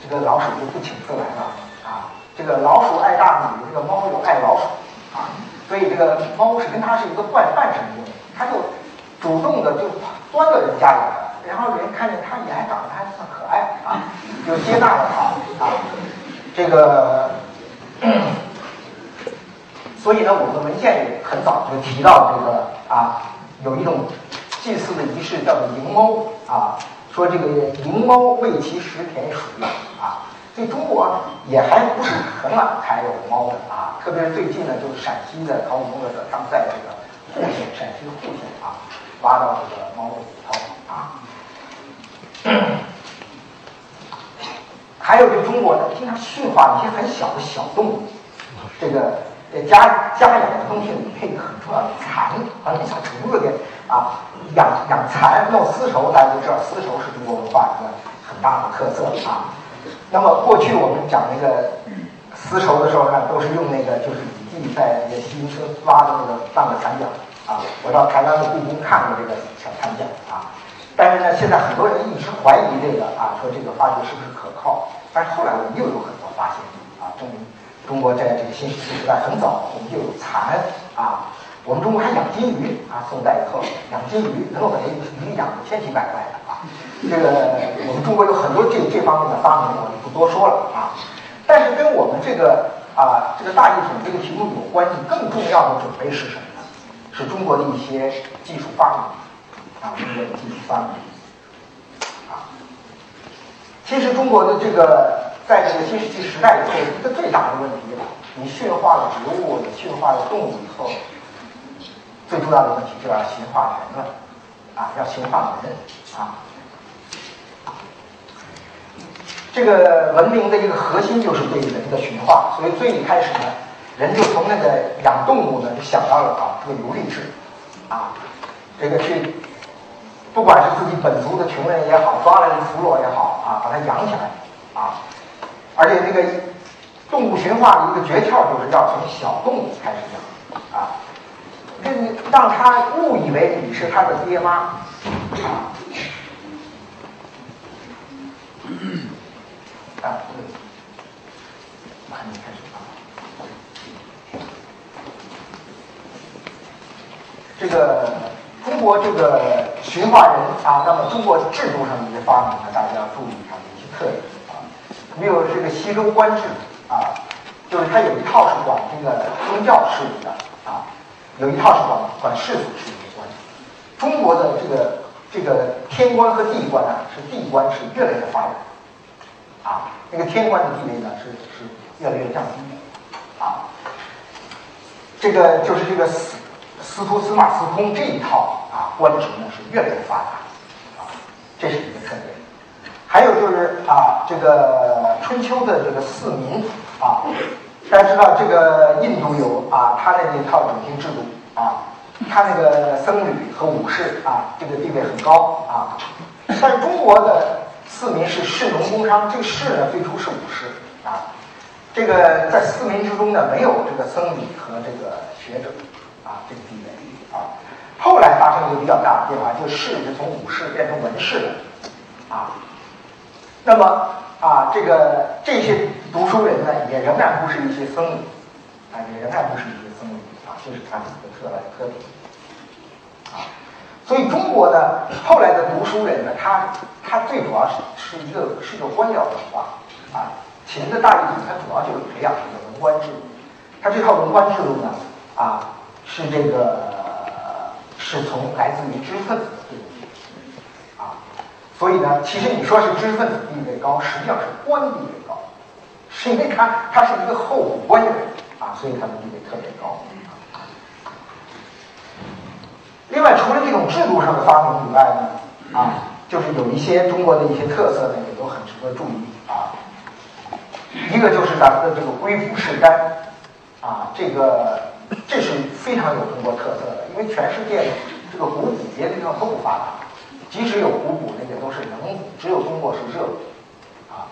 这个老鼠就不请自来了啊。这个老鼠爱大米，这个猫又爱老鼠，啊，所以这个猫是跟它是一个半半生性，它就主动的就钻到人家里来，然后人看见它也还长得还算可爱啊，就接纳了它啊。这个，所以呢，我们文献里很早就提到这个啊，有一种祭祀的仪式叫做迎猫啊，说这个迎猫为其食田鼠啊。所以中国也还不是很晚才有猫的啊，特别是最近呢，就是陕西的考古工作者他们在这个户县，陕西的户县啊，挖到这个猫的骨头。还有这中国呢，经常驯化一些很小的小动物，这个家家养的东西里配一个很重要的蚕，好像小虫子的啊，养养蚕弄丝绸，大家都知道丝绸是中国文化一个很大的特色啊。那么过去我们讲那个丝绸的时候呢，都是用那个就是李济在那个西营村挖的那个半个蚕茧啊。我到台湾的故宫看过这个小蚕茧啊。但是呢，现在很多人一直怀疑这个啊，说这个发掘是不是可靠？但是后来我们又有很多发现啊，证明中国在这个新石器时代很早，我们就有蚕啊。我们中国还养金鱼啊，宋代以后养金鱼，能够把鱼养的千奇百怪的啊。这个我们中国有很多这这方面的发明，我就不多说了啊。但是跟我们这个啊这个大一统这个题目有关系，更重要的准备是什么呢？是中国的一些技术发明啊，中国的技术发明啊。其实中国的这个在这个新石器时代以后，一个最大的问题了，你驯化了植物，你驯化了动物以后。最重要的问题就要驯化人了，啊，要驯化人啊。这个文明的一个核心就是对人的驯化，所以最一开始呢，人就从那个养动物呢，就想到了啊，这个奴隶制，啊，这个去，不管是自己本族的穷人也好，抓来的俘虏也好，啊，把它养起来，啊，而且这个动物驯化的一个诀窍就是要从小动物开始养，啊。让他误以为你是他的爹妈，啊，啊，马上开始啊。这个中国这个驯化人啊，那么中国制度上的一些发明呢，大家要注意它的一些特点啊。没有这个西周官制啊，就是它有一套是管这个宗教事务的啊。有一套是管管世俗事务的官。中国的这个这个天官和地官啊，是地官是越来越发展，啊，那个天官的地位呢是是越来越降低，啊，这个就是这个死司徒司马司空这一套啊官职呢是越来越发达，啊，这是一个特点。还有就是啊，这个春秋的这个四民啊。大家知道这个印度有啊，他的那套种姓制度啊，他那个僧侣和武士啊，这个地位很高啊。但中国的四民是士农工商，这个士呢最初是武士啊，这个在四民之中呢没有这个僧侣和这个学者啊这个地位啊。后来发生一个比较大的变化，就是士是从武士变成文士了啊。那么。啊，这个这些读书人呢，也仍然不是一些僧侣，啊，也仍然不是一些僧侣啊，这是他们的特来特点，啊，所以中国呢，后来的读书人呢，他他最主要是是一个是一个官僚文化，啊，秦的大一统，它主要就是培养一个文官制度，它这套文官制度呢，啊，是这个是从来自于知识分子的地位啊。所以呢，其实你说是知识分子地位高，实际上是官地位高，是因为他他是一个候补官员啊，所以他的地位特别高。另外，除了这种制度上的发明以外呢，啊，就是有一些中国的一些特色呢，也都很值得注意啊。一个就是咱们的这个龟服饰干，啊，这个这是非常有中国特色的，因为全世界这个古骨别的地方都不发达。即使有五谷，那个都是冷，只有中国是热，啊，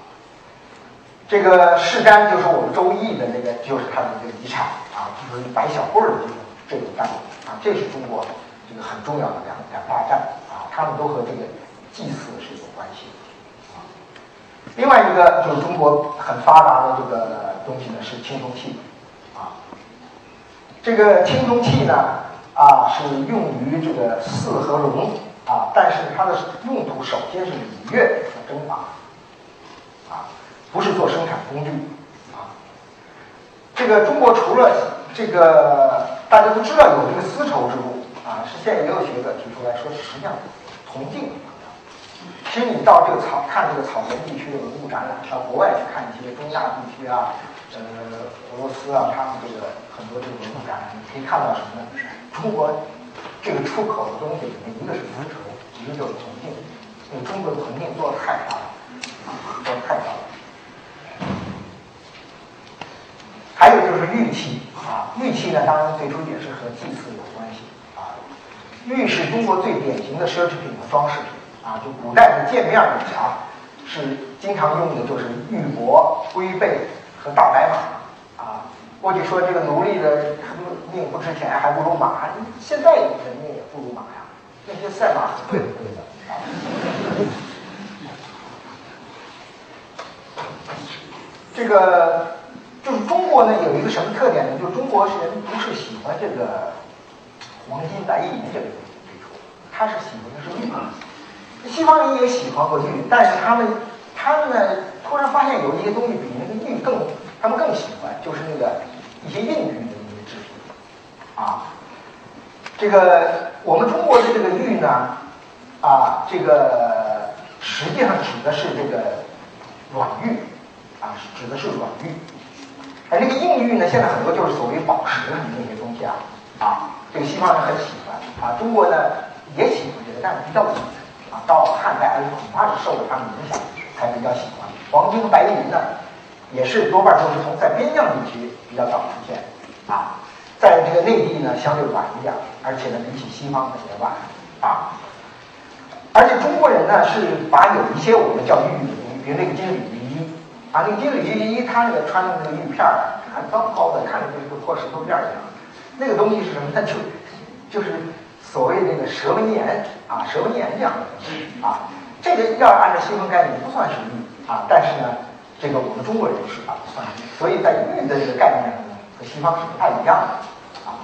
这个士干就是我们周易的那个，就是他的这个遗产啊，就是摆小棍儿的这种这种干啊，这是中国这个很重要的两两大战啊，他们都和这个祭祀是有关系的。另外一个就是中国很发达的这个东西呢，是青铜器啊，这个青铜器呢，啊，是用于这个祀和龙啊，但是它的用途首先是礼乐和征伐，啊，不是做生产工具啊。这个中国除了这个大家都知道有这个丝绸之路啊，是现在也有学者提出来说，实际上铜镜。其实你到这个草看这个草原地区的文物展览，到国外去看一些中亚地区啊。呃，俄罗斯啊，他们这个很多这个文物展览，你可以看到什么呢？中国这个出口的东西里面，一个是丝绸，一个就是铜镜。那个中国的铜镜做的太漂亮，做的太漂亮。还有就是玉器啊，玉器呢，当然最初也是和祭祀有关系啊。玉是中国最典型的奢侈品和装饰品啊，就古代的见面礼啊，是经常用的就是玉帛、龟背。和大白马啊，过去说这个奴隶的命不值钱，还不如马。现在人命也不如马呀，那些赛马很贵很贵的？这个就是中国呢，有一个什么特点呢？就是中国人不是喜欢这个黄金白银这个东西，他是喜欢的是玉。西方人也喜欢过玉，但是他们他们呢？突然发现有一些东西比那个玉更，他们更喜欢，就是那个一些硬玉的一些制品，啊，这个我们中国的这个玉呢，啊，这个实际上指的是这个软玉，啊，指的是软玉，而这个硬玉呢，现在很多就是所谓宝石那些东西啊，啊，这个西方人很喜欢，啊，中国呢也喜欢这个，但是比较晚，啊，到汉代恐怕是受了他们影响才比较喜欢。黄金和白银呢，也是多半都是从在边疆地区比较早出现，啊，在这个内地呢相对晚一点，而且呢比起西方呢也晚，啊，而且中国人呢是把有一些我们叫玉的东西，比如那个金缕玉衣，啊，那个金缕玉衣，它那个穿的那个玉片儿还高高的，看着就是个破石头片儿一样，那个东西是什么？呢？就就是所谓那个蛇纹岩啊，蛇纹岩这样的东西啊，这个要按照西方概念不算是玉。啊，但是呢，这个我们中国人是把它算，所以在玉的这个概念上呢，和西方是不太一样的啊。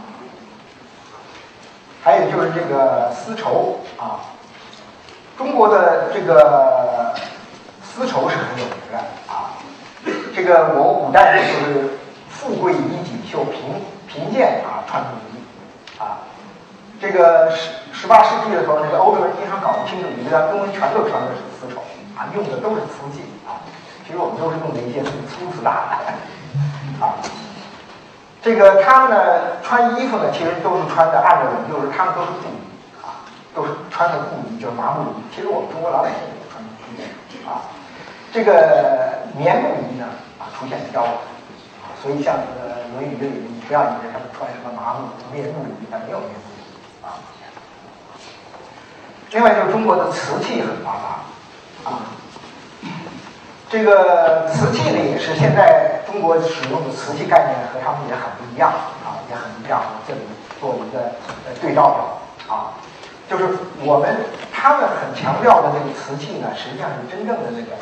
还有就是这个丝绸啊，中国的这个丝绸是很有名的啊。这个我古代就是富贵衣锦绣，贫贫贱啊穿不衣啊。这个十十八世纪的时候，那个欧洲人经常搞不清楚，你们的东西全都穿的是丝绸。啊，用的都是瓷器啊，其实我们都是用的一些粗瓷大的啊。这个他们呢穿衣服呢，其实都是穿的按照我们就是他们都是布衣啊，都是穿的布衣，就是麻布衣。其实我们中国老百姓也穿布衣啊。这个棉布衣呢啊出现比较晚，所以像这个《论语》这里，你不要以为他们穿什么麻布棉布衣，他没有棉布啊。另外就是中国的瓷器很发达。啊，这个瓷器呢，也是现在中国使用的瓷器概念和他们也很不一样啊，也很不一样。这里做一个呃对照表啊，就是我们他们很强调的这个瓷器呢，实际上是真正的那个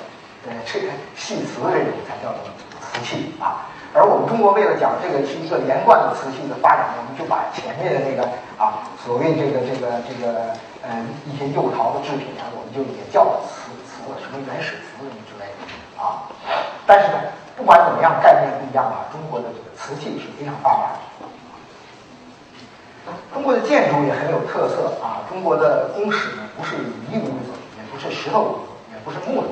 呃这个细瓷这种才叫做瓷器啊。而我们中国为了讲这个是一个连贯的瓷器的发展，我们就把前面的那个啊所谓这个这个这个呃一些釉陶的制品啊，我们就也叫瓷瓷了。什么原始瓷什么之类的啊，但是呢，不管怎么样，概念不一样啊。中国的这个瓷器是非常发达的，中国的建筑也很有特色啊。中国的宫室呢，不是泥屋子，也不是石头屋子，也不是木屋子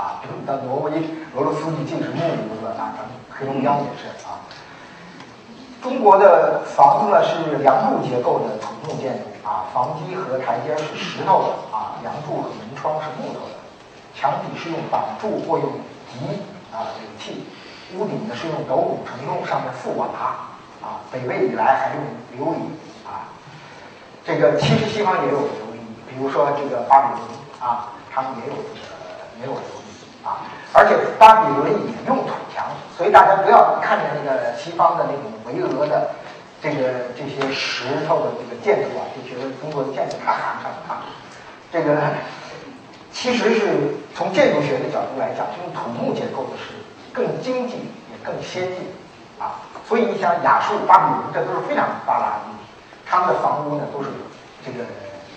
啊。比如到挪威、俄罗斯，你尽是木屋子啊。咱们黑龙江也是啊。中国的房子呢是梁柱结构的土木建筑啊，房基和台阶是石头的啊，梁柱和门窗是木头的。墙体是用板柱或用脊啊这个砌，屋顶呢是用斗拱承重，上面覆瓦啊。北魏以来还用琉璃啊。这个其实西方也有琉璃，比如说这个巴比伦啊，他们也有这个没有琉璃啊。而且巴比伦也用土墙，所以大家不要看见那个西方的那种巍峨的这个这些石头的这个建筑啊，就觉得中国的建筑太寒碜了啊。这个。其实是从建筑学的角度来讲，用土木结构的是更经济也更先进啊。所以你想亚述、巴比伦，这都是非常发达的，他们的房屋呢都是这个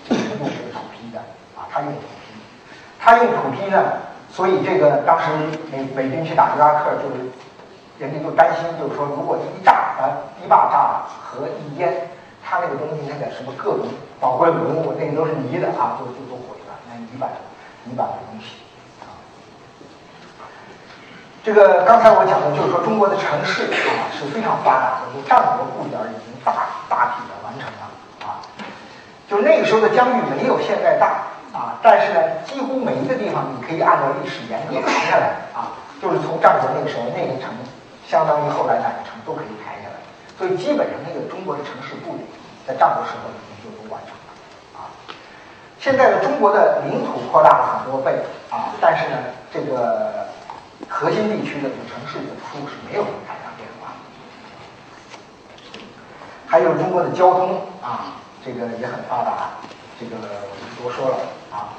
这个用这个土坯的啊，他用土坯，他用土坯呢，所以这个当时美美军去打伊拉克，就是人家就担心，就是说如果一炸啊，堤坝炸了和一淹，他那个东西那个什么各种宝贵文物，那个都是泥的啊，就就都毁了，那泥板泥板的东西。这个刚才我讲的，就是说中国的城市啊是非常发达的，就战国部件已经大大体的完成了啊。就那个时候的疆域没有现在大啊，但是呢，几乎每一个地方你可以按照历史沿革排下来啊，就是从战国那个时候那个城，相当于后来哪个城都可以排下来，所以基本上那个中国的城市布局在战国时候已经就都完成了啊。现在的中国的领土扩大了很多倍啊，但是呢，这个。核心地区的这个城市的出是没有什么太大变化。还有中国的交通啊，这个也很发达，这个我就不多说了啊。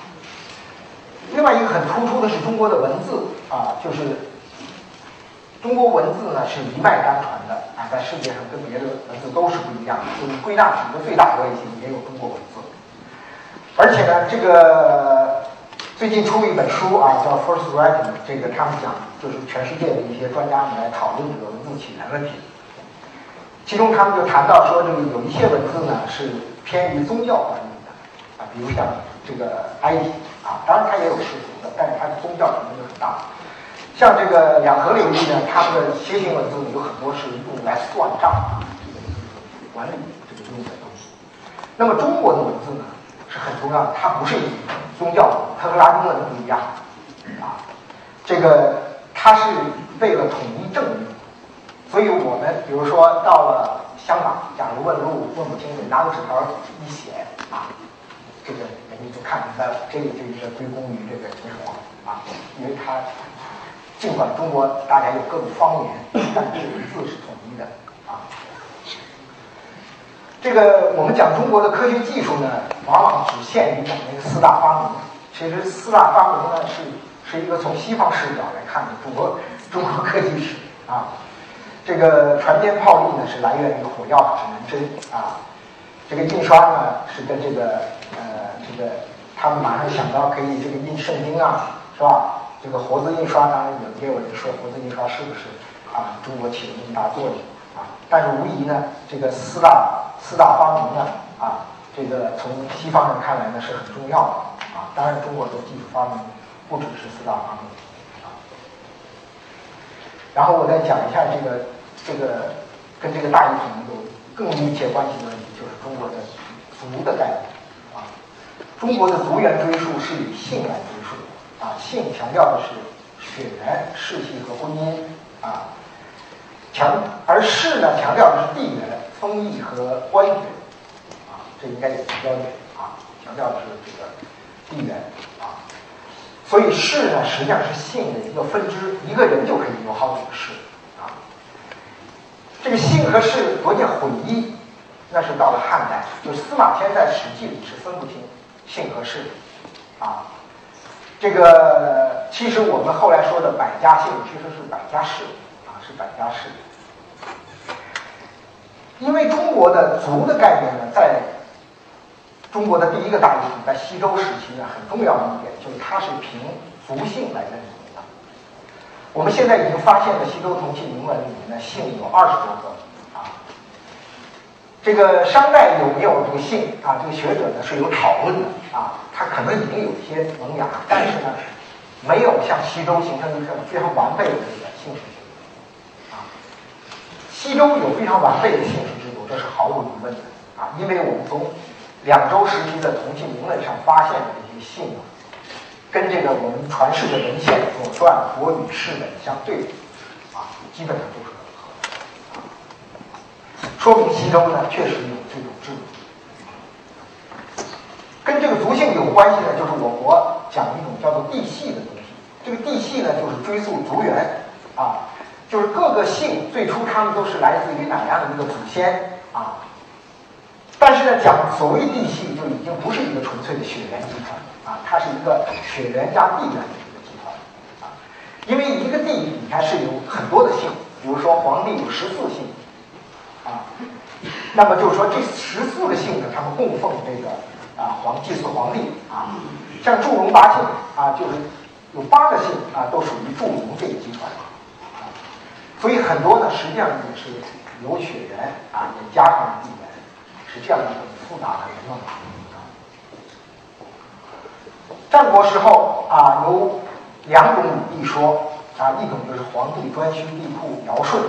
另外一个很突出的是中国的文字啊，就是中国文字呢是一脉单传的啊，在世界上跟别的文字都是不一样的，就是归纳几个最大关系也有中国文字，而且呢这个。最近出了一本书啊，叫《First Writing》，这个他们讲就是全世界的一些专家们来讨论这个文字起源问题。其中他们就谈到说，这个有一些文字呢是偏于宗教方比如像这个埃及啊，当然它也有世俗的，但是它的宗教成分就很大。像这个两河流域呢，他们的楔形文字呢有很多是用来算账啊，这个管理这个用的东西。那么中国的文字呢？是很重要的，它不是以宗教，它和拉丁文不一样啊。这个它是为了统一政务，所以我们比如说到了香港，假如问路问不清，你拿个纸条一写啊，这个人家就看明白了，这个就应该归功于这个秦始皇啊，因为他尽管中国大家有各种方言，但这个字是统一的啊。这个我们讲中国的科学技术呢，往往只限于讲那个四大发明。其实四大发明呢，是是一个从西方视角来看的中国中国科技史啊。这个船坚炮利呢，是来源于火药指南针啊。这个印刷呢，是跟这个这个他们马上想到可以这个印圣经啊，是吧？这个活字印刷当然有也有人说活字印刷是不是啊？中国起了那么大作用啊？但是无疑呢，这个四大。四大发明呢，啊，这个从西方人看来呢是很重要的啊。当然，中国的技术发明不只是四大发明啊。然后我再讲一下这个这个跟这个大一统有更密切关系的问题，就是中国的族的概念。中国的族源追溯是以姓来追溯啊，姓强调的是血缘、世系和婚姻啊，强而氏呢强调的是地缘。封邑和官爵，啊，这应该也是标准啊，强调的是这个地缘啊，所以氏呢实际上是姓的一个分支，一个人就可以有好几个氏啊。这个姓和氏逐渐混一，那是到了汉代，就司马迁在《史记》里是分不清姓和氏啊。这个其实我们后来说的百家姓其实是百家氏啊，是百家氏。因为中国的族的概念呢，在中国的第一个大一统，在西周时期呢，很重要的一点就是它是凭族姓来认同的。我们现在已经发现了西周铜器铭文里面的姓有二十多个。这个商代有没有这个姓啊？这个学者呢是有讨论的啊。它可能已经有些萌芽，但是呢，没有像西周形成一个非常完备的这个姓氏制度啊。西周有非常完备的姓氏制度，这是毫无疑问的啊！因为我们从两周时期的铜器铭文上发现的这些姓啊，跟这个我们传世的文献《左传》《国语》《释本》相对比啊，基本上都是，说明西周呢确实有这种制度。跟这个族姓有关系呢，就是我国讲一种叫做地系的东西。这个地系呢，就是追溯族源啊。就是各个姓最初他们都是来自于哪样的一个祖先啊？但是呢，讲所谓地系就已经不是一个纯粹的血缘集团啊，它是一个血缘加地缘的一个集团啊。因为一个地你看是有很多的姓，比如说皇帝有十四姓啊。那么就是说这十四个姓呢，他们供奉这个啊皇祭祀皇帝啊。像祝融八姓啊，就是有八个姓啊，都属于祝融这个集团啊。所以很多呢，实际上也是有血缘啊，也加上了地缘，是这样一种复杂的人嘛。战国时候啊，有两种武帝说啊，一种就是皇帝颛顼帝喾尧舜，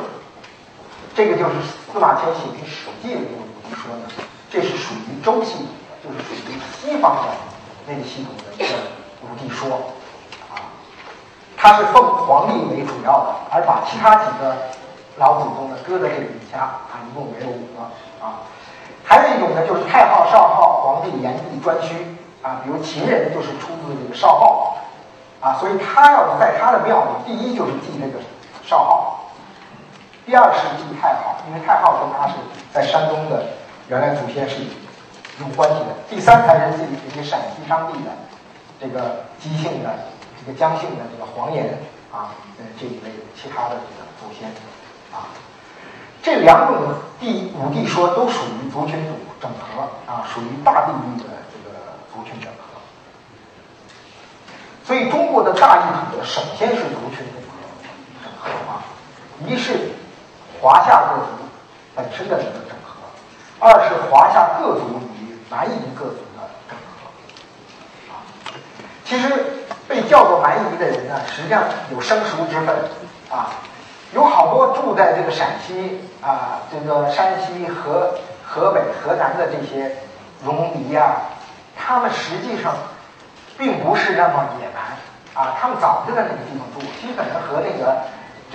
这个就是司马迁写给史记的这个说呢，这是属于周系统的，就是属于西方的那个系统的一个武帝说啊，他是奉皇帝为主要的，而把其他几个老祖宗呢搁在这个底下啊，一共没有五个啊。还有一种呢，就是太昊、少昊、皇帝、炎帝、颛顼。啊，比如秦人就是出自这个少昊，啊，所以他要在他的庙里，第一就是祭这个少昊，第二是祭太昊，因为太昊跟他是在山东的原来祖先是有关系的，第三才是祭这些陕西当地的这个姬姓的、这个姜姓的这个黄岩啊，呃这一类其他的这个祖先啊，这两种地五帝说都属于族群组整合啊，属于大地域的这个。族群整合，所以中国的大一统首先是族群整合，整合啊，一是华夏各族本身的这个整合，二是华夏各族与蛮夷各族的整合啊。其实被叫做蛮夷的人呢，实际上有生熟之分啊，有好多住在这个陕西啊、这个山西、河河北、河南的这些戎狄呀。他们实际上并不是那么野蛮啊，他们早就在那个地方住，基本上和那个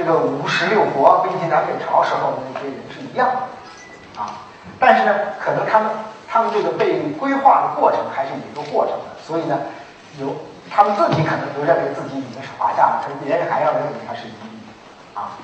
这个五十六国并进南北朝时候的那些人是一样的啊。但是呢，可能他们他们这个被规划的过程还是有一个过程的，所以呢，有他们自己可能都认为自己已经是华夏了，可是别人还要认为他是夷啊。